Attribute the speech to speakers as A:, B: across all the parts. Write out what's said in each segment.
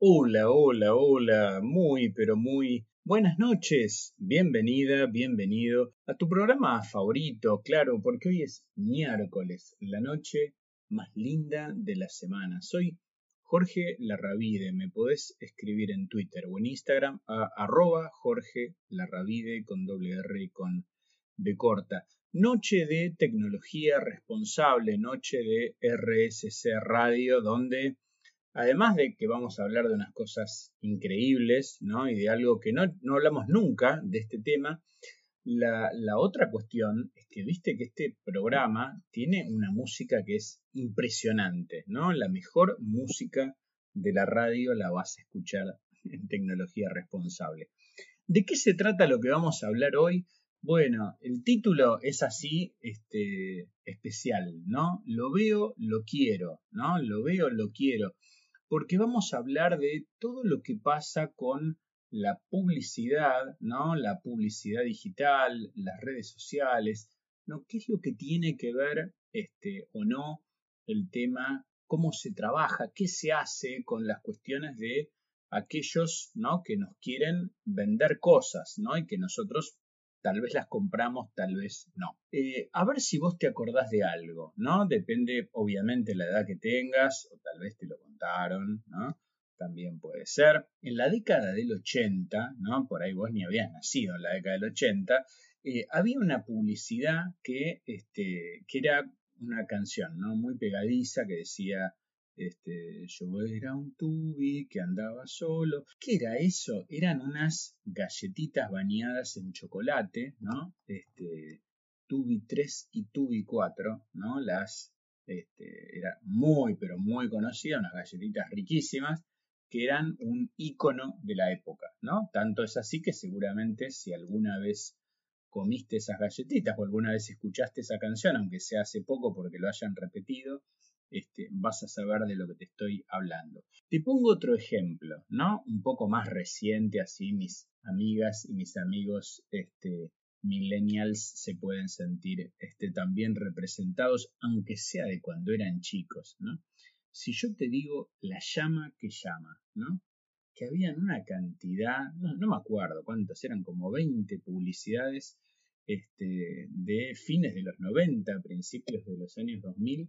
A: Hola, hola, hola, muy, pero muy buenas noches. Bienvenida, bienvenido a tu programa favorito, claro, porque hoy es miércoles, la noche más linda de la semana. Soy Jorge Larravide, me podés escribir en Twitter o en Instagram a arroba Jorge Larravide con doble R y con B corta. Noche de tecnología responsable, noche de RSC Radio, donde Además de que vamos a hablar de unas cosas increíbles, ¿no? Y de algo que no, hablamos nunca de este tema, la, otra cuestión es que viste que este programa tiene una música que es impresionante, ¿no? La mejor música de la radio la vas a escuchar en tecnología responsable. ¿De qué se trata lo que vamos a hablar hoy? Bueno, el título es así, este, especial, ¿no? Lo veo, lo quiero, ¿no? Lo veo, lo quiero porque vamos a hablar de todo lo que pasa con la publicidad, ¿no? La publicidad digital, las redes sociales, ¿no? ¿Qué es lo que tiene que ver este o no el tema cómo se trabaja, qué se hace con las cuestiones de aquellos, ¿no? que nos quieren vender cosas, ¿no? y que nosotros tal vez las compramos, tal vez no. Eh, a ver si vos te acordás de algo, ¿no? Depende obviamente la edad que tengas, o tal vez te lo contaron, ¿no? También puede ser. En la década del 80, ¿no? Por ahí vos ni habías nacido en la década del 80, eh, había una publicidad que, este, que era una canción, ¿no? Muy pegadiza que decía este, yo era un tubi que andaba solo. ¿Qué era eso? Eran unas galletitas bañadas en chocolate, ¿no? Este, tubi 3 y tubi 4, ¿no? Las, este, era muy, pero muy conocida, unas galletitas riquísimas que eran un icono de la época, ¿no? Tanto es así que seguramente si alguna vez comiste esas galletitas o alguna vez escuchaste esa canción, aunque sea hace poco porque lo hayan repetido, este, vas a saber de lo que te estoy hablando. Te pongo otro ejemplo, ¿no? Un poco más reciente, así mis amigas y mis amigos este, millennials se pueden sentir este, también representados, aunque sea de cuando eran chicos, ¿no? Si yo te digo la llama que llama, ¿no? Que habían una cantidad, no, me acuerdo cuántas, eran como 20 publicidades este, de fines de los 90, principios de los años 2000,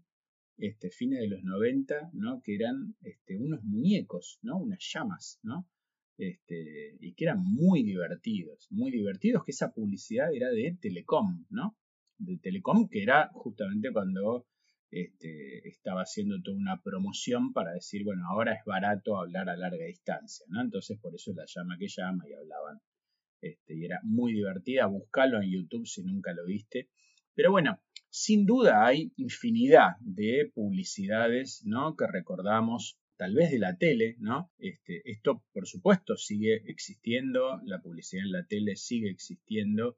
A: este, fines de los 90, ¿no? que eran este, unos muñecos, ¿no? unas llamas, ¿no? Este, y que eran muy divertidos, muy divertidos, que esa publicidad era de Telecom, ¿no? De Telecom, que era justamente cuando este, estaba haciendo toda una promoción para decir, bueno, ahora es barato hablar a larga distancia, ¿no? Entonces por eso la llama que llama y hablaban. Y era muy divertida, buscalo en YouTube si nunca lo viste. Pero bueno, sin duda hay infinidad de publicidades, ¿no? Que recordamos tal vez de la tele, ¿no? Este, esto, por supuesto, sigue existiendo, la publicidad en la tele sigue existiendo,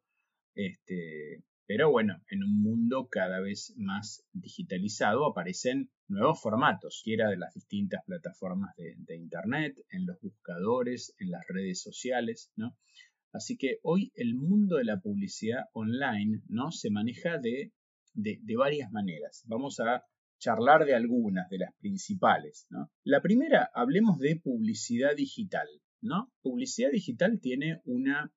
A: este, pero bueno, en un mundo cada vez más digitalizado aparecen nuevos formatos, quiera de las distintas plataformas de, de Internet, en los buscadores, en las redes sociales, ¿no? Así que hoy el mundo de la publicidad online, ¿no? Se maneja de de, varias maneras. Vamos a charlar de algunas, de las principales. La primera, hablemos de publicidad digital. Publicidad digital tiene una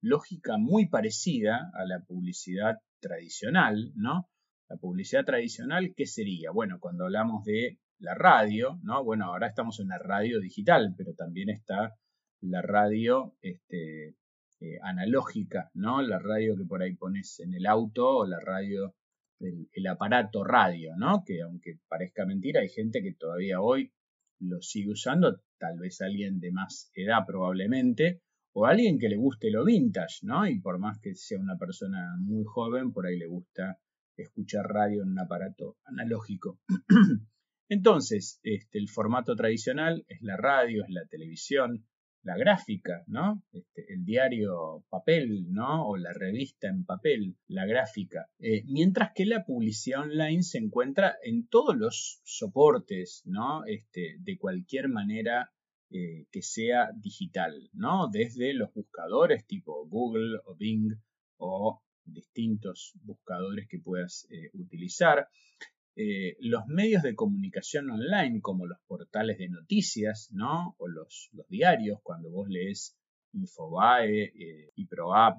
A: lógica muy parecida a la publicidad tradicional, ¿no? La publicidad tradicional, ¿qué sería? Bueno, cuando hablamos de la radio, ¿no? Bueno, ahora estamos en la radio digital, pero también está la radio este, eh, analógica, ¿no? La radio que por ahí pones en el auto o la radio el, aparato radio, ¿no? Que aunque parezca mentira, hay gente que todavía hoy lo sigue usando, tal vez alguien de más edad probablemente, o alguien que le guste lo vintage, ¿no? Y por más que sea una persona muy joven, por ahí le gusta escuchar radio en un aparato analógico. Entonces, este, el formato tradicional es la radio, es la televisión, la gráfica, ¿no? Este, el diario papel, ¿no? O la revista en papel, la gráfica. Eh, mientras que la publicidad online se encuentra en todos los soportes, ¿no? Este, de cualquier manera eh, que sea digital, ¿no? Desde los buscadores tipo Google o Bing o distintos buscadores que puedas eh, utilizar. Eh, los medios de comunicación online, como los portales de noticias, ¿no? O los, diarios, cuando vos lees Infobae, eh,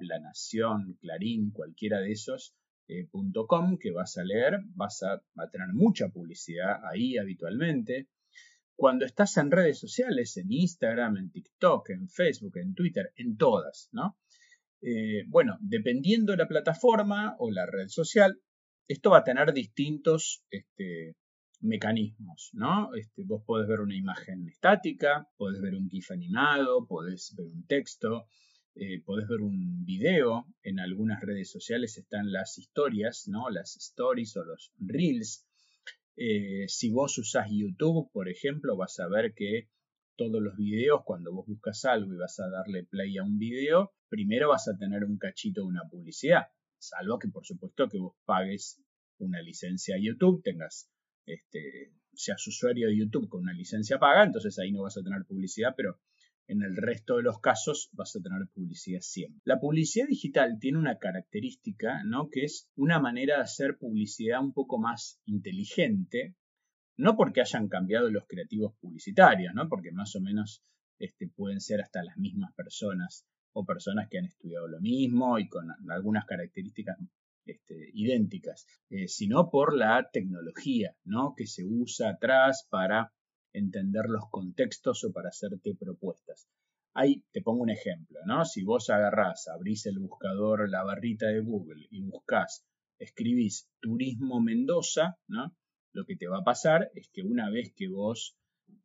A: La Nación, Clarín, cualquiera de esos, eh, .com que vas a leer, vas a, a, tener mucha publicidad ahí habitualmente. Cuando estás en redes sociales, en Instagram, en TikTok, en Facebook, en Twitter, en todas, ¿no? Eh, bueno, dependiendo de la plataforma o la red social, esto va a tener distintos este, mecanismos, ¿no? Este, vos podés ver una imagen estática, podés ver un GIF animado, podés ver un texto, eh, podés ver un video. En algunas redes sociales están las historias, ¿no? Las stories o los reels. Eh, si vos usás YouTube, por ejemplo, vas a ver que todos los videos, cuando vos buscas algo y vas a darle play a un video, primero vas a tener un cachito de una publicidad, salvo que por supuesto que vos pagues una licencia a YouTube, tengas, este, seas usuario de YouTube con una licencia paga, entonces ahí no vas a tener publicidad, pero en el resto de los casos vas a tener publicidad siempre. La publicidad digital tiene una característica, ¿no? Que es una manera de hacer publicidad un poco más inteligente, no porque hayan cambiado los creativos publicitarios, ¿no? Porque más o menos este, pueden ser hasta las mismas personas o personas que han estudiado lo mismo y con algunas características este, idénticas, eh, sino por la tecnología, ¿no? Que se usa atrás para entender los contextos o para hacerte propuestas. Ahí te pongo un ejemplo, ¿no? Si vos agarrás, abrís el buscador, la barrita de Google y buscás, escribís Turismo Mendoza, ¿no? lo que te va a pasar es que una vez que vos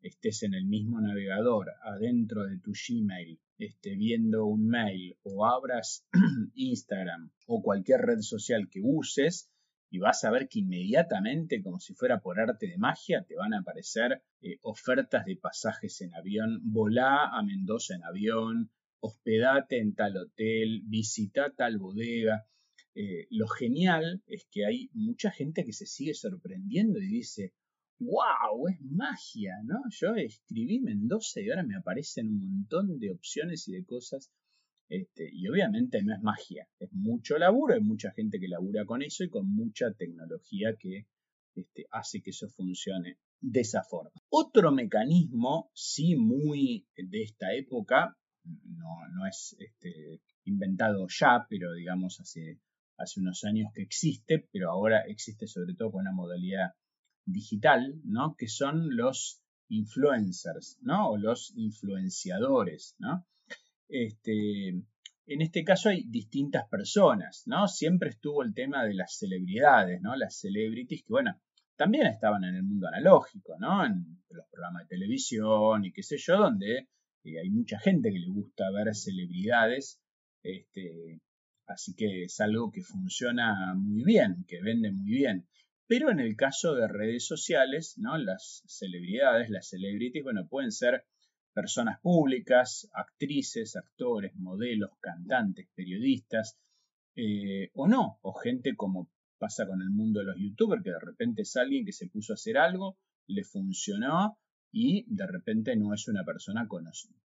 A: estés en el mismo navegador, adentro de tu Gmail, esté viendo un mail o abras Instagram o cualquier red social que uses, y vas a ver que inmediatamente, como si fuera por arte de magia, te van a aparecer eh, ofertas de pasajes en avión, volá a Mendoza en avión, hospedate en tal hotel, visita tal bodega. Eh, lo genial es que hay mucha gente que se sigue sorprendiendo y dice, wow, es magia, ¿no? Yo escribí Mendoza y ahora me aparecen un montón de opciones y de cosas. Este, y obviamente no es magia, es mucho laburo, hay mucha gente que labura con eso y con mucha tecnología que este, hace que eso funcione de esa forma. Otro mecanismo, sí muy de esta época, no, no es este, inventado ya, pero digamos hace hace unos años que existe, pero ahora existe sobre todo con una modalidad digital, ¿no? Que son los influencers, ¿no? O los influenciadores, ¿no? Este, en este caso hay distintas personas, ¿no? Siempre estuvo el tema de las celebridades, ¿no? Las celebrities que, bueno, también estaban en el mundo analógico, ¿no? En los programas de televisión y qué sé yo, donde eh, hay mucha gente que le gusta ver celebridades este, Así que es algo que funciona muy bien, que vende muy bien. Pero en el caso de redes sociales, ¿no? Las celebridades, las celebrities, bueno, pueden ser personas públicas, actrices, actores, modelos, cantantes, periodistas, eh, o no, o gente como pasa con el mundo de los youtubers, que de repente es alguien que se puso a hacer algo, le funcionó y de repente no es una persona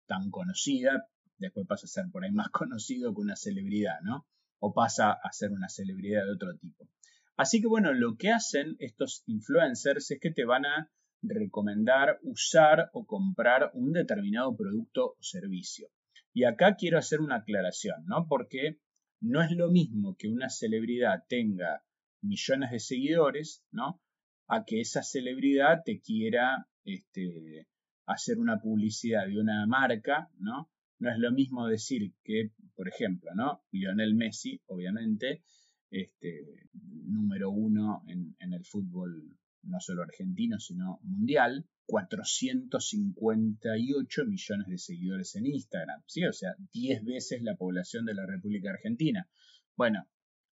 A: tan conocida, después pasa a ser por ahí más conocido que una celebridad, ¿no? O pasa a ser una celebridad de otro tipo. Así que bueno, lo que hacen estos influencers es que te van a recomendar usar o comprar un determinado producto o servicio. Y acá quiero hacer una aclaración, ¿no? Porque no es lo mismo que una celebridad tenga millones de seguidores, ¿no? A que esa celebridad te quiera este, hacer una publicidad de una marca, ¿no? No es lo mismo decir que, por ejemplo, ¿no? Lionel Messi, obviamente, este, número uno en, el fútbol no solo argentino, sino mundial, 458 millones de seguidores en Instagram, ¿sí? O sea, 10 veces la población de la República Argentina. Bueno,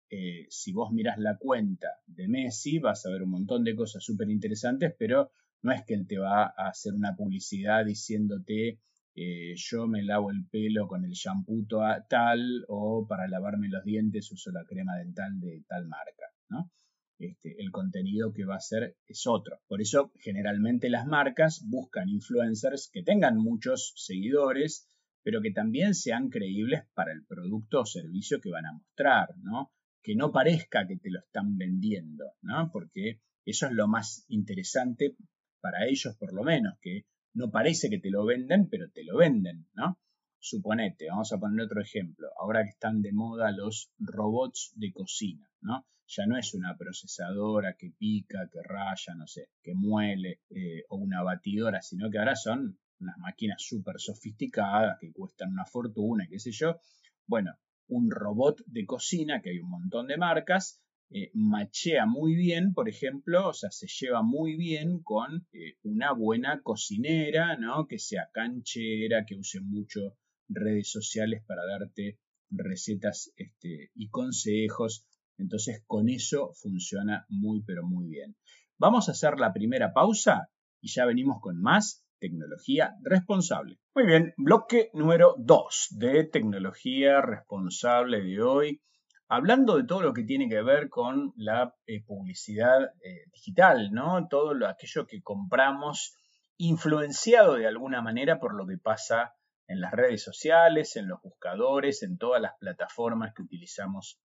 A: eh, si vos miras la cuenta de Messi, vas a ver un montón de cosas súper interesantes, pero no es que él te va a hacer una publicidad diciéndote eh, yo me lavo el pelo con el shampoo tal o para lavarme los dientes uso la crema dental de tal marca, ¿no? Este, el contenido que va a ser es otro. Por eso generalmente las marcas buscan influencers que tengan muchos seguidores, pero que también sean creíbles para el producto o servicio que van a mostrar, ¿no? Que no parezca que te lo están vendiendo. Porque Eso es lo más interesante para ellos, por lo menos, que no parece que te lo venden, pero te lo venden, ¿no? Suponete, vamos a poner otro ejemplo, ahora que están de moda los robots de cocina, ¿no? Ya no es una procesadora que pica, que raya, no sé, que muele, eh, o una batidora, sino que ahora son unas máquinas súper sofisticadas que cuestan una fortuna, qué sé yo. Bueno, un robot de cocina, que hay un montón de marcas, eh, machea muy bien, por ejemplo, o sea, se lleva muy bien con eh, una buena cocinera, ¿no? Que sea canchera, que use mucho redes sociales para darte recetas este, y consejos. Entonces, con eso funciona muy, pero muy bien. Vamos a hacer la primera pausa y ya venimos con más tecnología responsable. Muy bien, bloque número 2 de tecnología responsable de hoy. Hablando de todo lo que tiene que ver con la eh, publicidad eh, digital, ¿no? Todo lo, aquello que compramos influenciado de alguna manera por lo que pasa en las redes sociales, en los buscadores, en todas las plataformas que utilizamos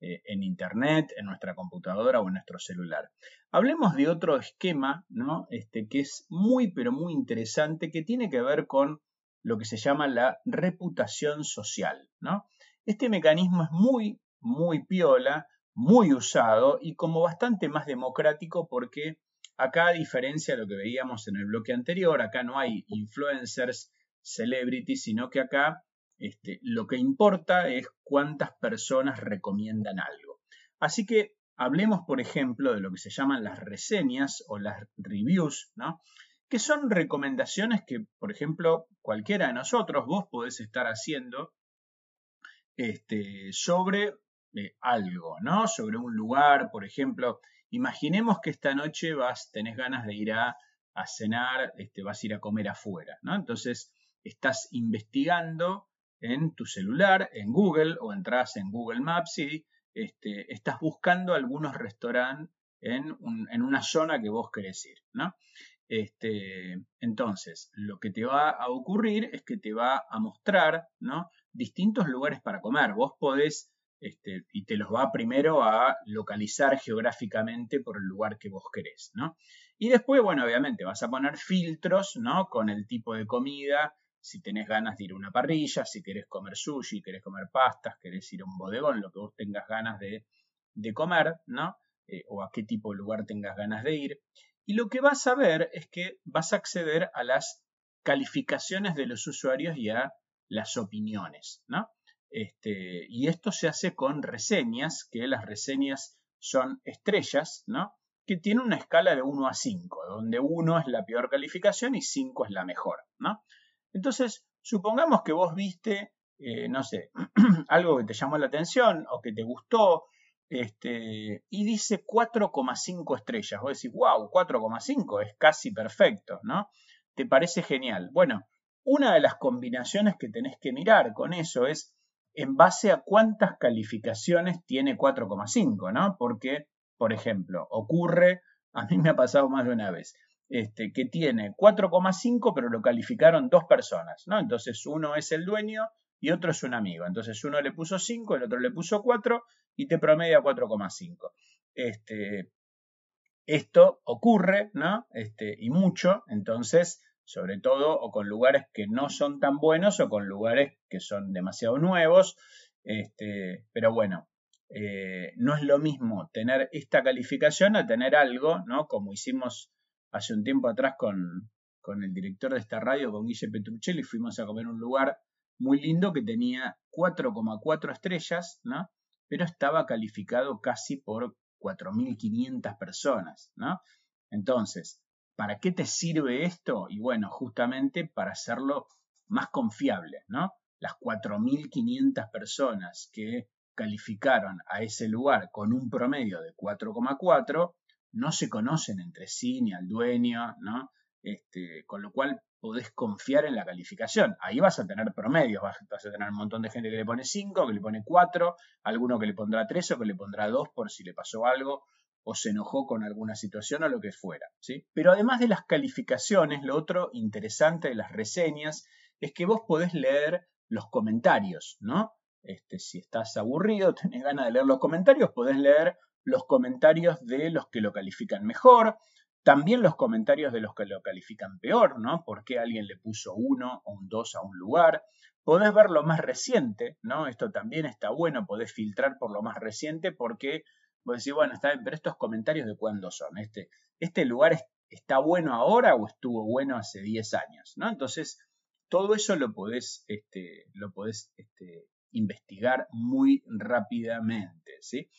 A: eh, en Internet, en nuestra computadora o en nuestro celular. Hablemos de otro esquema, ¿no? Este, que es muy, pero muy interesante, que tiene que ver con lo que se llama la reputación social, ¿no? Este mecanismo es muy, muy piola, muy usado y como bastante más democrático porque acá, a diferencia de lo que veíamos en el bloque anterior, acá no hay influencers, celebrities, sino que acá este, lo que importa es cuántas personas recomiendan algo. Así que hablemos, por ejemplo, de lo que se llaman las reseñas o las reviews, ¿no? que son recomendaciones que, por ejemplo, cualquiera de nosotros, vos podés estar haciendo este, sobre algo, ¿no? Sobre un lugar, por ejemplo. Imaginemos que esta noche vas, tenés ganas de ir a, cenar, este, vas a ir a comer afuera, ¿no? Entonces, estás investigando en tu celular, en Google o entras en Google Maps y este, estás buscando algunos restaurantes en, una zona que vos querés ir, ¿no? Este, entonces, lo que te va a ocurrir es que te va a mostrar, ¿no? Distintos lugares para comer. Vos podés, este, y te los va primero a localizar geográficamente por el lugar que vos querés, ¿no? Y después, bueno, obviamente vas a poner filtros, ¿no? Con el tipo de comida, si tenés ganas de ir a una parrilla, si querés comer sushi, querés comer pastas, querés ir a un bodegón, lo que vos tengas ganas de, comer, ¿no? Eh, o a qué tipo de lugar tengas ganas de ir. Y lo que vas a ver es que vas a acceder a las calificaciones de los usuarios y a las opiniones, ¿no? Este, y esto se hace con reseñas, que las reseñas son estrellas, ¿no? Que tienen una escala de 1 a 5, donde 1 es la peor calificación y 5 es la mejor, ¿no? Entonces, supongamos que vos viste, eh, no sé, algo que te llamó la atención o que te gustó, este, y dice 4,5 estrellas. Vos decís, wow, 4,5 es casi perfecto, ¿no? ¿Te parece genial? Bueno, una de las combinaciones que tenés que mirar con eso es en base a cuántas calificaciones tiene 4,5, ¿no? Porque, por ejemplo, ocurre, a mí me ha pasado más de una vez, este, que tiene 4,5, pero lo calificaron dos personas, ¿no? Entonces uno es el dueño y otro es un amigo. Entonces uno le puso 5, el otro le puso 4 y te promedia 4,5. Este, esto ocurre, ¿no? Este, y mucho, entonces, sobre todo, o con lugares que no son tan buenos o con lugares que son demasiado nuevos. Este, pero bueno, eh, no es lo mismo tener esta calificación a tener algo, ¿no? Como hicimos hace un tiempo atrás con, el director de esta radio, con Guille Petruccelli, fuimos a comer un lugar muy lindo que tenía 4,4 estrellas, ¿no? Pero estaba calificado casi por 4.500 personas, ¿no? Entonces, ¿para qué te sirve esto? Y bueno, justamente para hacerlo más confiable, ¿no? Las 4.500 personas que calificaron a ese lugar con un promedio de 4,4 no se conocen entre sí ni al dueño, ¿no? Este, con lo cual podés confiar en la calificación. Ahí vas a tener promedios, vas, a tener un montón de gente que le pone 5, que le pone 4, alguno que le pondrá 3 o que le pondrá 2 por si le pasó algo o se enojó con alguna situación o lo que fuera. ¿sí? Pero además de las calificaciones, lo otro interesante de las reseñas es que vos podés leer los comentarios, ¿no? Este, si estás aburrido, tenés ganas de leer los comentarios, podés leer los comentarios de los que lo califican mejor, también los comentarios de los que lo califican peor, ¿no? ¿Por qué alguien le puso uno o un dos a un lugar? Podés ver lo más reciente, ¿no? Esto también está bueno, podés filtrar por lo más reciente porque vos decís, bueno, está bien, pero estos comentarios de cuándo son. Este, este lugar está bueno ahora o estuvo bueno hace 10 años, ¿no? Entonces, todo eso lo podés, este, lo este, investigar muy rápidamente, ¿sí?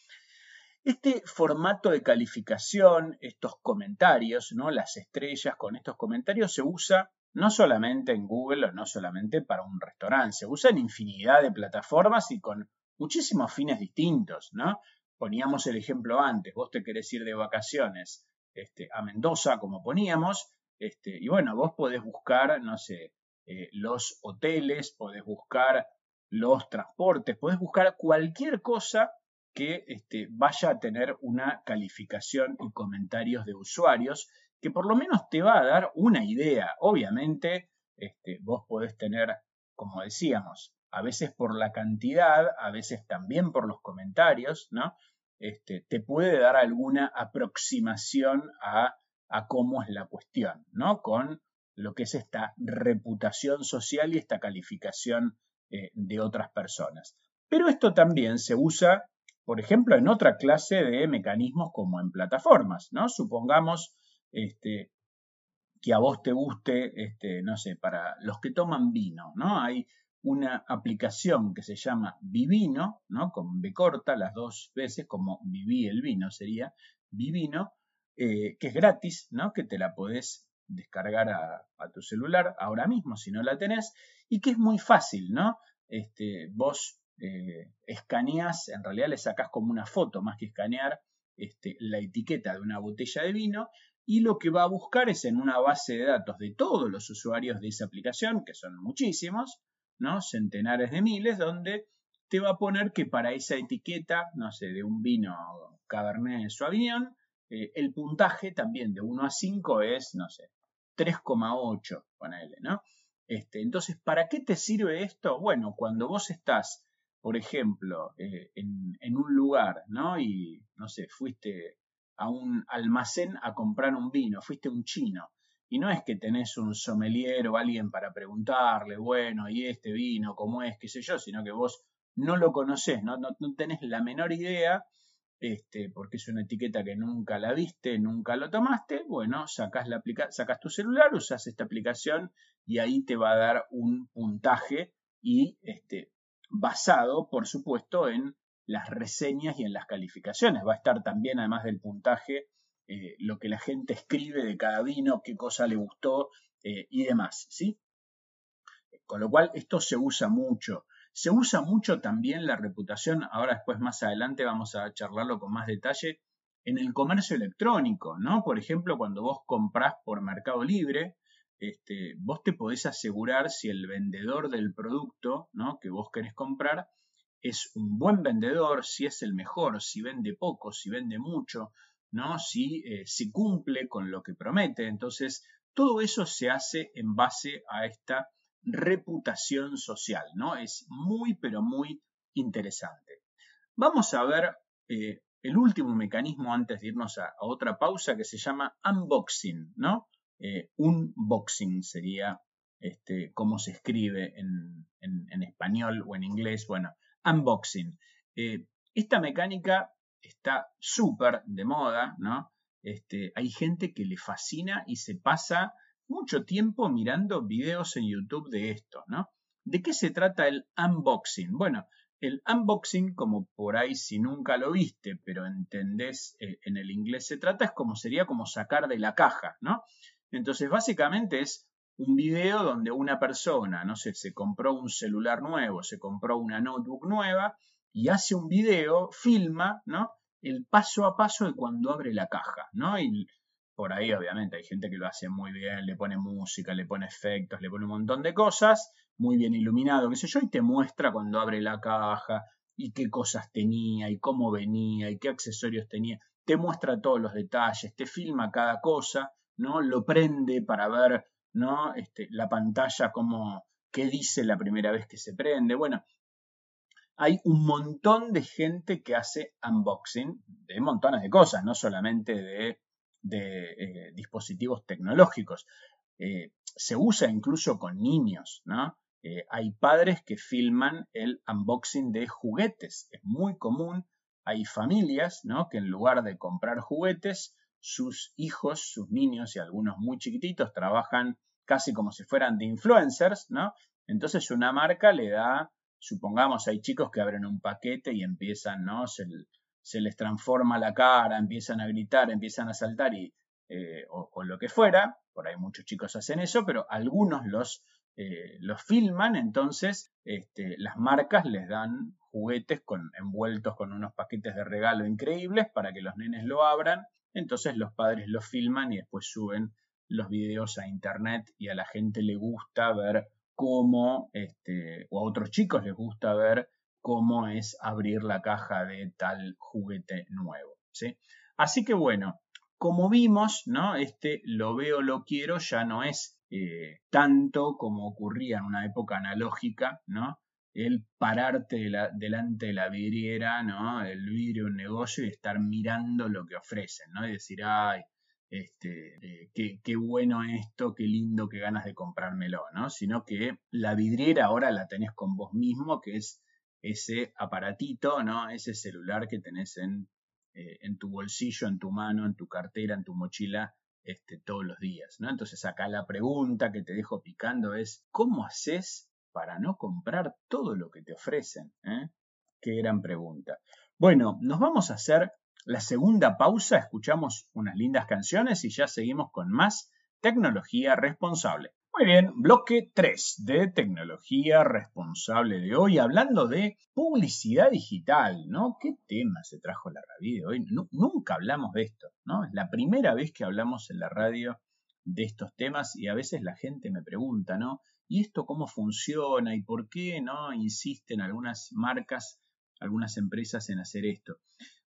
A: Este formato de calificación, estos comentarios, ¿no? las estrellas con estos comentarios se usa no solamente en Google o no solamente para un restaurante, se usa en infinidad de plataformas y con muchísimos fines distintos, ¿no? Poníamos el ejemplo antes, vos te querés ir de vacaciones este, a Mendoza, como poníamos, este, y bueno, vos podés buscar, no sé, eh, los hoteles, podés buscar los transportes, podés buscar cualquier cosa que este, vaya a tener una calificación y comentarios de usuarios que por lo menos te va a dar una idea. Obviamente, vos podés tener, como decíamos, a veces por la cantidad, a veces también por los comentarios, ¿no? Este, te puede dar alguna aproximación a, cómo es la cuestión, ¿no? Con lo que es esta reputación social y esta calificación eh, de otras personas. Pero esto también se usa por ejemplo, en otra clase de mecanismos como en plataformas, ¿no? Supongamos este, que a vos te guste, este, no sé, para los que toman vino, ¿no? Hay una aplicación que se llama Vivino, ¿no? Con B corta, las dos veces, como viví el vino sería Vivino, eh, que es gratis, ¿no? Que te la podés descargar a, tu celular ahora mismo si no la tenés, y que es muy fácil, ¿no? Este, vos eh, escaneas, en realidad le sacas como una foto más que escanear este, la etiqueta de una botella de vino y lo que va a buscar es en una base de datos de todos los usuarios de esa aplicación, que son muchísimos, ¿no? centenares de miles, donde te va a poner que para esa etiqueta, no sé, de un vino Cabernet Sauvignon, eh, el puntaje también de 1 a 5 es, no sé, 3,8, ponele, ¿no? Este, entonces, ¿para qué te sirve esto? Bueno, cuando vos estás por ejemplo, eh, en, un lugar, ¿no? Y, no sé, fuiste a un almacén a comprar un vino, fuiste un chino, y no es que tenés un sommelier o alguien para preguntarle, bueno, ¿y este vino cómo es, qué sé yo? Sino que vos no lo conocés, no, no, tenés la menor idea, este, porque es una etiqueta que nunca la viste, nunca lo tomaste, bueno, sacas, la sacas tu celular, usas esta aplicación y ahí te va a dar un puntaje y este, basado, por supuesto, en las reseñas y en las calificaciones. Va a estar también, además del puntaje, eh, lo que la gente escribe de cada vino, qué cosa le gustó eh, y demás, ¿sí? Con lo cual, esto se usa mucho. Se usa mucho también la reputación, ahora después más adelante vamos a charlarlo con más detalle, en el comercio electrónico, ¿no? Por ejemplo, cuando vos comprás por Mercado Libre, este, vos te podés asegurar si el vendedor del producto ¿no? que vos querés comprar es un buen vendedor, si es el mejor, si vende poco, si vende mucho, ¿no? si, eh, si cumple con lo que promete. Entonces, todo eso se hace en base a esta reputación social, ¿no? Es muy, pero muy interesante. Vamos a ver eh, el último mecanismo antes de irnos a, a, otra pausa que se llama unboxing, ¿no? Eh, un boxing sería este, cómo se escribe en, español o en inglés. Bueno, unboxing. Esta mecánica está súper de moda, ¿no? Este, hay gente que le fascina y se pasa mucho tiempo mirando videos en YouTube de esto, ¿no? ¿De qué se trata el unboxing? Bueno, el unboxing, como por ahí si nunca lo viste, pero entendés eh, en el inglés se trata, es como sería como sacar de la caja, ¿no? Entonces, básicamente es un video donde una persona, no sé, se compró un celular nuevo, se compró una notebook nueva y hace un video, filma, ¿no? El paso a paso de cuando abre la caja, ¿no? Y por ahí, obviamente, hay gente que lo hace muy bien, le pone música, le pone efectos, le pone un montón de cosas, muy bien iluminado, qué sé yo, y te muestra cuando abre la caja y qué cosas tenía y cómo venía y qué accesorios tenía. Te muestra todos los detalles, te filma cada cosa ¿no? Lo prende para ver, ¿no? Este, la pantalla como qué dice la primera vez que se prende. Bueno, hay un montón de gente que hace unboxing de montones de cosas, no solamente de, eh, dispositivos tecnológicos. Eh, se usa incluso con niños, ¿no? Eh, hay padres que filman el unboxing de juguetes. Es muy común. Hay familias, ¿no? Que en lugar de comprar juguetes, sus hijos, sus niños y algunos muy chiquititos trabajan casi como si fueran de influencers, ¿no? Entonces una marca le da, supongamos, hay chicos que abren un paquete y empiezan, ¿no? Se, les transforma la cara, empiezan a gritar, empiezan a saltar y, eh, o, lo que fuera, por ahí muchos chicos hacen eso, pero algunos los, eh, los filman, entonces este, las marcas les dan juguetes con, envueltos con unos paquetes de regalo increíbles para que los nenes lo abran entonces los padres los filman y después suben los videos a internet y a la gente le gusta ver cómo, este, o a otros chicos les gusta ver cómo es abrir la caja de tal juguete nuevo. ¿sí? Así que bueno, como vimos, ¿no? Este lo veo, lo quiero ya no es eh, tanto como ocurría en una época analógica, ¿no? el pararte delante de la vidriera, ¿no? El vidrio un negocio y estar mirando lo que ofrecen, ¿no? Y decir, ay, este, eh, qué, bueno esto, qué lindo, qué ganas de comprármelo, ¿no? Sino que la vidriera ahora la tenés con vos mismo, que es ese aparatito, ¿no? Ese celular que tenés en, eh, en tu bolsillo, en tu mano, en tu cartera, en tu mochila, este, todos los días, ¿no? Entonces acá la pregunta que te dejo picando es, ¿cómo haces para no comprar todo lo que te ofrecen? ¿eh? Qué gran pregunta. Bueno, nos vamos a hacer la segunda pausa, escuchamos unas lindas canciones y ya seguimos con más tecnología responsable. Muy bien, bloque 3 de tecnología responsable de hoy, hablando de publicidad digital, ¿no? ¿Qué tema se trajo la radio hoy? nunca hablamos de esto, ¿no? Es la primera vez que hablamos en la radio de estos temas y a veces la gente me pregunta, ¿no? ¿Y esto cómo funciona y por qué no insisten algunas marcas, algunas empresas en hacer esto?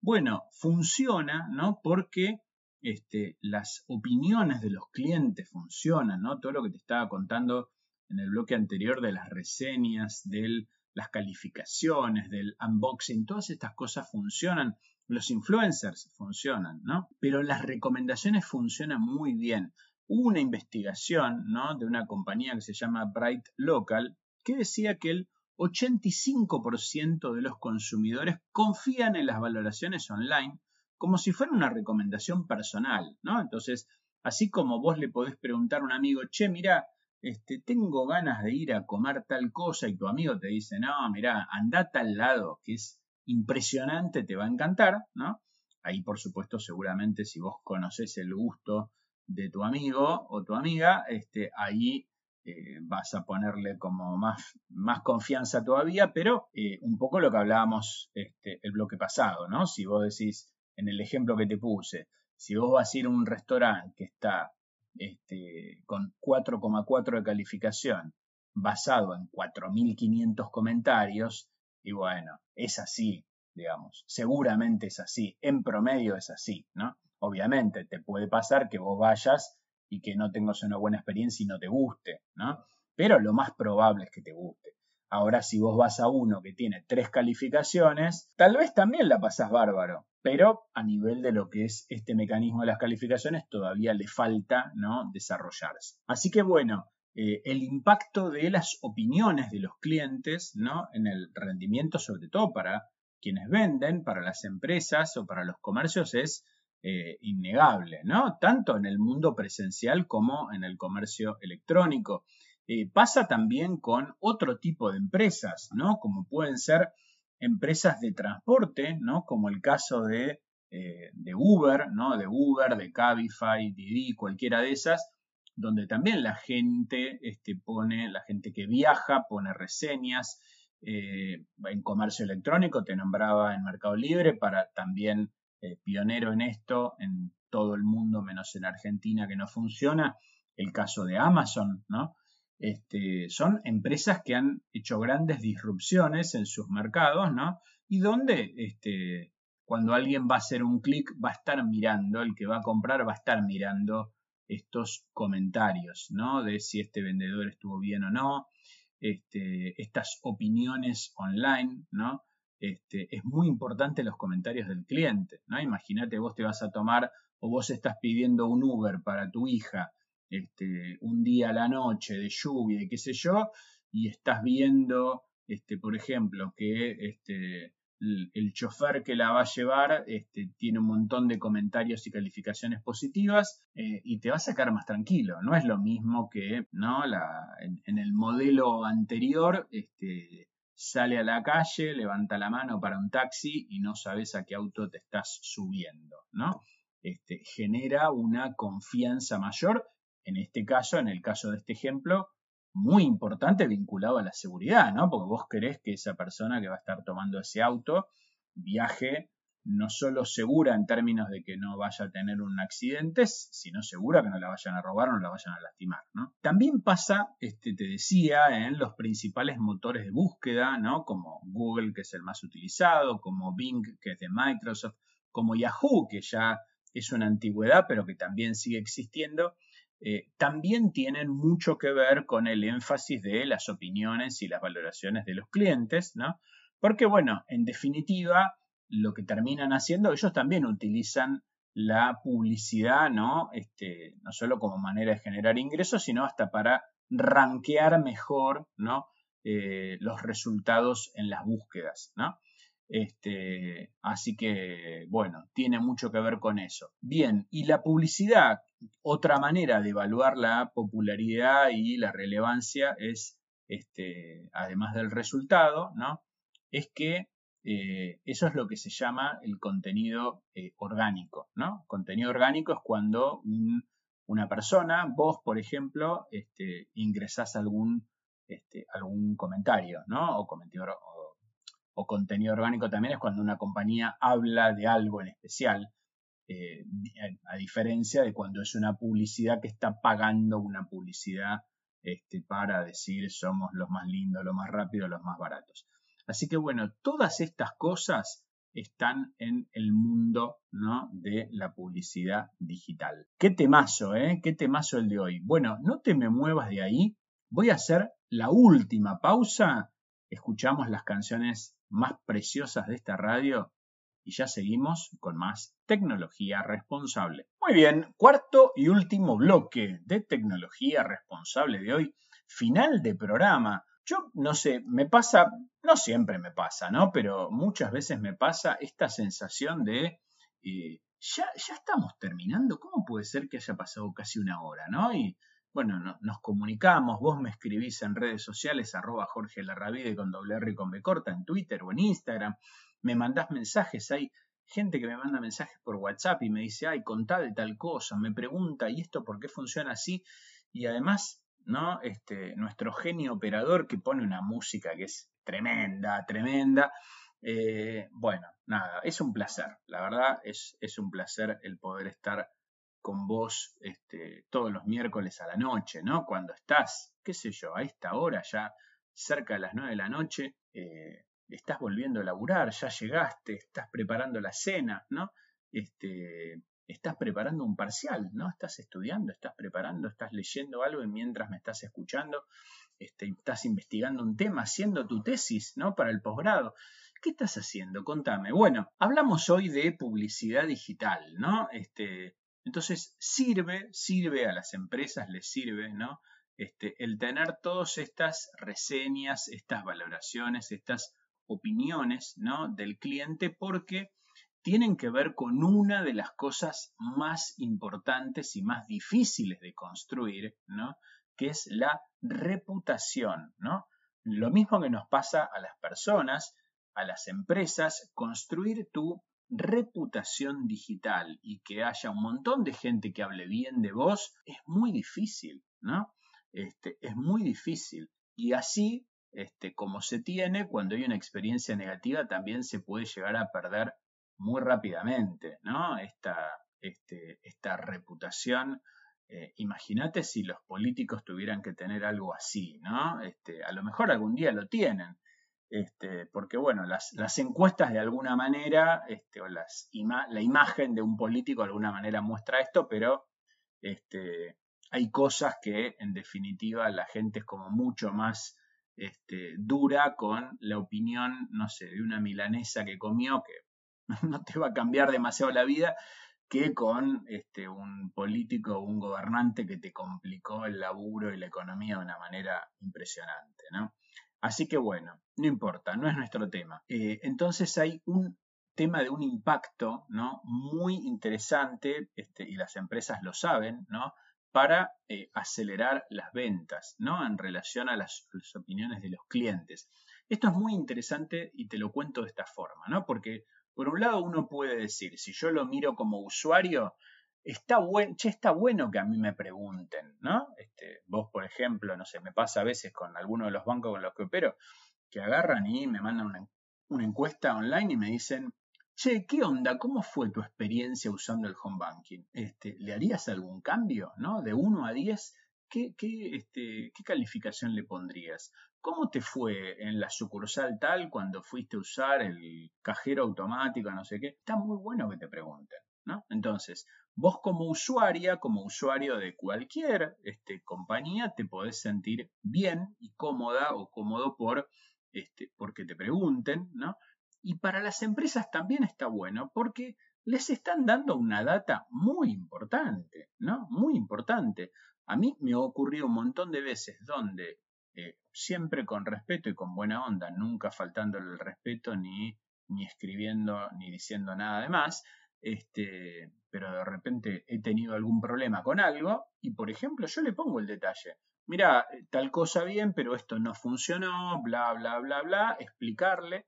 A: Bueno, funciona, ¿no? Porque este, las opiniones de los clientes funcionan, ¿no? Todo lo que te estaba contando en el bloque anterior de las reseñas, de las calificaciones, del unboxing, todas estas cosas funcionan. Los influencers funcionan, ¿no? Pero las recomendaciones funcionan muy bien una investigación ¿no? de una compañía que se llama Bright Local que decía que el 85% de los consumidores confían en las valoraciones online como si fuera una recomendación personal, ¿no? Entonces, así como vos le podés preguntar a un amigo, che, mira, este, tengo ganas de ir a comer tal cosa y tu amigo te dice, no, mira, anda tal lado, que es impresionante, te va a encantar, ¿no? Ahí, por supuesto, seguramente si vos conoces el gusto de tu amigo o tu amiga, este, ahí eh, vas a ponerle como más, más confianza todavía, pero eh, un poco lo que hablábamos este, el bloque pasado, ¿no? Si vos decís, en el ejemplo que te puse, si vos vas a ir a un restaurante que está este, con 4,4 de calificación, basado en 4.500 comentarios, y bueno, es así, digamos, seguramente es así, en promedio es así, ¿no? Obviamente, te puede pasar que vos vayas y que no tengas una buena experiencia y no te guste, ¿no? Pero lo más probable es que te guste. Ahora, si vos vas a uno que tiene tres calificaciones, tal vez también la pasás bárbaro, pero a nivel de lo que es este mecanismo de las calificaciones todavía le falta ¿no? desarrollarse. Así que bueno, eh, el impacto de las opiniones de los clientes ¿no? en el rendimiento, sobre todo para quienes venden, para las empresas o para los comercios, es eh, innegable, ¿no? Tanto en el mundo presencial como en el comercio electrónico. Eh, pasa también con otro tipo de empresas, ¿no? Como pueden ser empresas de transporte, ¿no? Como el caso de, eh, de Uber, ¿no? De Uber, de Cabify, Didi, cualquiera de esas, donde también la gente este, pone, la gente que viaja pone reseñas. en comercio electrónico te nombraba en Mercado Libre para también eh, pionero en esto en todo el mundo, menos en Argentina, que no funciona. El caso de Amazon, ¿no? Este, son empresas que han hecho grandes disrupciones en sus mercados, ¿no? Y donde este, cuando alguien va a hacer un clic va a estar mirando, el que va a comprar va a estar mirando estos comentarios, ¿no? De si este vendedor estuvo bien o no. este, estas opiniones online, ¿no? Este, es muy importante los comentarios del cliente, ¿no? Imagínate, vos te vas a tomar o vos estás pidiendo un Uber para tu hija este, un día a la noche de lluvia y qué sé yo, y estás viendo, este, por ejemplo, que este, el, chofer que la va a llevar este, tiene un montón de comentarios y calificaciones positivas eh, y te va a sacar más tranquilo. No es lo mismo que ¿no? La, en, el modelo anterior este, sale a la calle, levanta la mano para un taxi y no sabes a qué auto te estás subiendo. ¿no? Este, genera una confianza mayor. En este caso, en el caso de este ejemplo, muy importante vinculado a la seguridad, ¿no? Porque vos querés que esa persona que va a estar tomando ese auto viaje no solo segura en términos de que no vaya a tener un accidente, sino segura que no la vayan a robar no la vayan a lastimar, ¿no? También pasa, este, te decía, en los principales motores de búsqueda, ¿no? Como Google, que es el más utilizado, como Bing, que es de Microsoft, como Yahoo, que ya es una antigüedad, pero que también sigue existiendo, eh, también tienen mucho que ver con el énfasis de las opiniones y las valoraciones de los clientes, ¿no? Porque, bueno, en definitiva, lo que terminan haciendo, ellos también utilizan la publicidad, ¿no? Este, no solo como manera de generar ingresos, sino hasta para rankear mejor, ¿no? Eh, los resultados en las búsquedas, ¿no? Este, así que, bueno, tiene mucho que ver con eso. Bien, y la publicidad, otra manera de evaluar la popularidad y la relevancia es, este, además del resultado, ¿no? Es que eh, eso es lo que se llama el contenido eh, orgánico, ¿no? Contenido orgánico es cuando una persona, vos, por ejemplo, este, ingresás algún, este, comentario, ¿no? O contenido orgánico también es cuando una compañía habla de algo en especial, eh, a diferencia de cuando es una publicidad que está pagando una publicidad este, para decir somos los más lindos, los más rápidos, los más baratos. Así que bueno, todas estas cosas están en el mundo ¿no? de la publicidad digital. Qué temazo, ¿eh? Qué temazo el de hoy. Bueno, no te me muevas de ahí. Voy a hacer la última pausa. Escuchamos las canciones más preciosas de esta radio y ya seguimos con más tecnología responsable. Muy bien, cuarto y último bloque de tecnología responsable de hoy, final de programa. Yo no sé, me pasa, no siempre me pasa, ¿no? Pero muchas veces me pasa esta sensación de, eh, ya, ya estamos terminando, ¿cómo puede ser que haya pasado casi una hora, ¿no? Y bueno, nos comunicamos, vos me escribís en redes sociales, arroba Jorge Larravide con doble R y con B corta, en Twitter o en Instagram, me mandás mensajes, hay gente que me manda mensajes por WhatsApp y me dice, ay, contá de tal cosa, me pregunta, ¿y esto por qué funciona así? Y además, ¿no? Este, nuestro genio operador que pone una música que es tremenda, tremenda. Eh, bueno, nada, es un placer, la verdad es, es un placer el poder estar con vos este, todos los miércoles a la noche, ¿no? Cuando estás, qué sé yo, a esta hora ya cerca de las nueve de la noche, eh, estás volviendo a laburar, ya llegaste, estás preparando la cena, ¿no? Este, estás preparando un parcial, ¿no? Estás estudiando, estás preparando, estás leyendo algo y mientras me estás escuchando, este, estás investigando un tema, haciendo tu tesis, ¿no? Para el posgrado. ¿Qué estás haciendo? Contame. Bueno, hablamos hoy de publicidad digital, ¿no? Este, entonces, sirve, sirve a las empresas, les sirve, ¿no? Este, el tener todas estas reseñas, estas valoraciones, estas opiniones, ¿no? Del cliente porque tienen que ver con una de las cosas más importantes y más difíciles de construir, ¿no? Que es la reputación, ¿no? Lo mismo que nos pasa a las personas, a las empresas, construir tu reputación digital y que haya un montón de gente que hable bien de vos, es muy difícil, ¿no? Este, es muy difícil. Y así, este, como se tiene, cuando hay una experiencia negativa, también se puede llegar a perder muy rápidamente, ¿no? Esta, este, esta reputación. Eh, imagínate si los políticos tuvieran que tener algo así, ¿no? Este, a lo mejor algún día lo tienen, este, porque bueno, las, encuestas de alguna manera, este, o las la imagen de un político de alguna manera muestra esto, pero este, hay cosas que en definitiva la gente es como mucho más dura con la opinión, no sé, de una milanesa que comió, que no te va a cambiar demasiado la vida, que con este, un político o un gobernante que te complicó el laburo y la economía de una manera impresionante, ¿no? Así que bueno, no importa, no es nuestro tema. Eh, entonces hay un tema de un impacto, ¿no? Muy interesante, este, y las empresas lo saben, ¿no? Para eh, acelerar las ventas, ¿no? En relación a las, las opiniones de los clientes. Esto es muy interesante y te lo cuento de esta forma, ¿no? Porque por un lado uno puede decir, si yo lo miro como usuario, está, buen, está bueno que a mí me pregunten, ¿no? Este, vos, por ejemplo, no sé, me pasa a veces con alguno de los bancos con los que opero, que agarran y me mandan una, encuesta online y me dicen, che, ¿qué onda? ¿Cómo fue tu experiencia usando el home banking? Este, ¿Le harías algún cambio? ¿no? De 1 a 10, ¿qué, qué, este, ¿qué calificación le pondrías? ¿Cómo te fue en la sucursal tal cuando fuiste a usar el cajero automático, no sé qué? Está muy bueno que te pregunten, ¿no? Entonces, vos como usuaria, como usuario de cualquier este, compañía, te podés sentir bien y cómoda o cómodo por, este, porque te pregunten, ¿no? Y para las empresas también está bueno porque les están dando una data muy importante, ¿no? Muy importante. A mí me ha ocurrido un montón de veces donde eh, siempre con respeto y con buena onda, nunca faltándole el respeto ni, ni escribiendo ni diciendo nada de más, este, pero de repente he tenido algún problema con algo y, por ejemplo, yo le pongo el detalle. Mira, tal cosa bien, pero esto no funcionó, bla, bla, bla, bla, explicarle.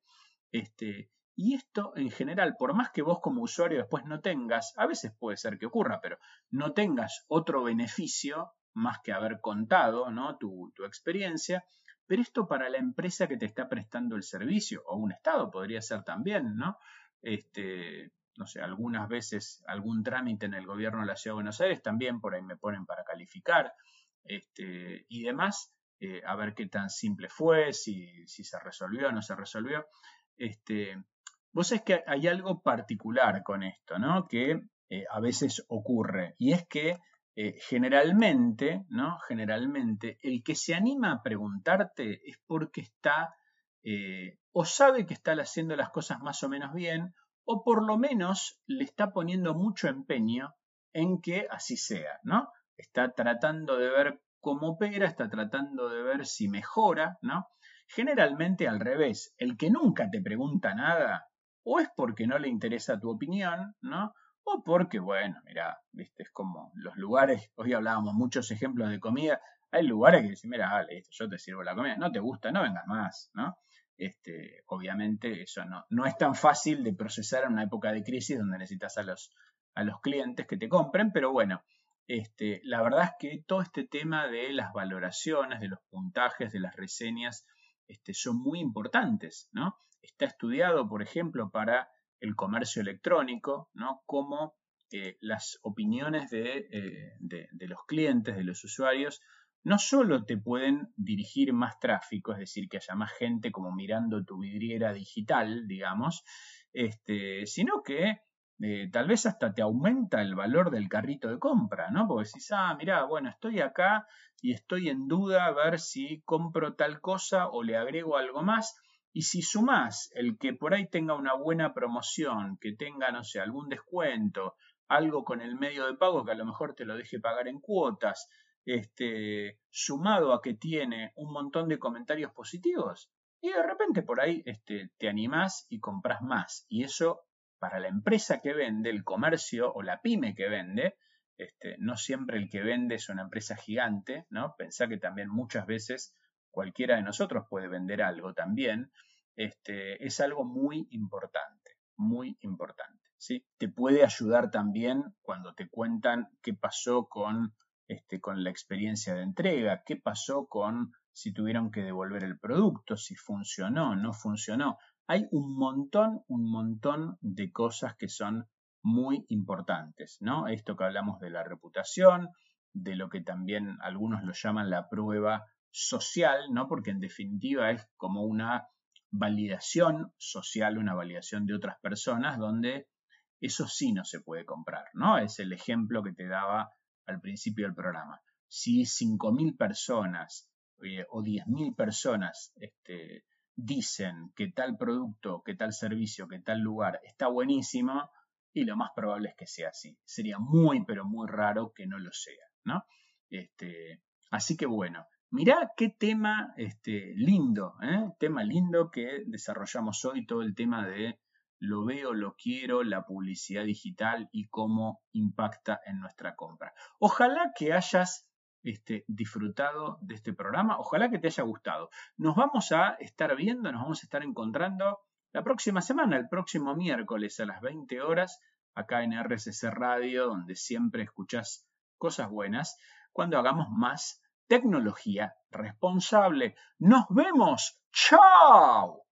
A: Este, y esto en general, por más que vos como usuario después no tengas, a veces puede ser que ocurra, pero no tengas otro beneficio más que haber contado ¿no? tu, experiencia, pero esto para la empresa que te está prestando el servicio, o un Estado podría ser también, ¿no? Este, no sé, algunas veces algún trámite en el gobierno de la Ciudad de Buenos Aires también por ahí me ponen para calificar este, y demás, eh, a ver qué tan simple fue, si, si se resolvió o no se resolvió. Este, vos sabés que hay algo particular con esto, ¿no? Que eh, a veces ocurre, y es que eh, generalmente, ¿no? Generalmente, el que se anima a preguntarte es porque está eh, o sabe que está haciendo las cosas más o menos bien, o por lo menos le está poniendo mucho empeño en que así sea, ¿no? Está tratando de ver cómo opera, está tratando de ver si mejora, ¿no? Generalmente al revés, el que nunca te pregunta nada, o es porque no le interesa tu opinión, ¿no? O porque, bueno, mira, viste, es como los lugares, hoy hablábamos muchos ejemplos de comida, hay lugares que dicen, mira, vale, yo te sirvo la comida, no te gusta, no vengas más, ¿no? Este, obviamente eso no, no es tan fácil de procesar en una época de crisis donde necesitas a los, a los clientes que te compren, pero bueno, este, la verdad es que todo este tema de las valoraciones, de los puntajes, de las reseñas, este, son muy importantes, ¿no? Está estudiado, por ejemplo, para el comercio electrónico, ¿no? Cómo eh, las opiniones eh, de, de, los clientes, de los usuarios, no solo te pueden dirigir más tráfico, es decir, que haya más gente como mirando tu vidriera digital, digamos, este, sino que eh, tal vez hasta te aumenta el valor del carrito de compra, ¿no? Porque decís, ah, mira, bueno, estoy acá y estoy en duda a ver si compro tal cosa o le agrego algo más y si sumás el que por ahí tenga una buena promoción, que tenga, no sé, algún descuento, algo con el medio de pago que a lo mejor te lo deje pagar en cuotas, este, sumado a que tiene un montón de comentarios positivos, y de repente por ahí este, te animás y compras más. Y eso, para la empresa que vende, el comercio o la pyme que vende, este, no siempre el que vende es una empresa gigante, ¿no? Pensá que también muchas veces cualquiera de nosotros puede vender algo también, este, es algo muy importante, muy importante. ¿sí? Te puede ayudar también cuando te cuentan qué pasó con, este, con la experiencia de entrega, qué pasó con si tuvieron que devolver el producto, si funcionó, no funcionó. Hay un montón, un montón de cosas que son muy importantes, ¿no? Esto que hablamos de la reputación, de lo que también algunos lo llaman la prueba social, ¿no? Porque en definitiva es como una validación social, una validación de otras personas, donde eso sí no se puede comprar, ¿no? Es el ejemplo que te daba al principio del programa. Si 5.000 personas eh, o 10.000 personas este, dicen que tal producto, que tal servicio, que tal lugar está buenísimo, y lo más probable es que sea así. Sería muy, pero muy raro que no lo sea, ¿no? Este, así que bueno, mirá qué tema este, lindo, ¿eh? tema lindo que desarrollamos hoy, todo el tema de lo veo, lo quiero, la publicidad digital y cómo impacta en nuestra compra. Ojalá que hayas este, disfrutado de este programa, ojalá que te haya gustado. Nos vamos a estar viendo, nos vamos a estar encontrando la próxima semana, el próximo miércoles a las 20 horas, acá en RSC Radio, donde siempre escuchas cosas buenas, cuando hagamos más tecnología responsable. Nos vemos. ¡Chao!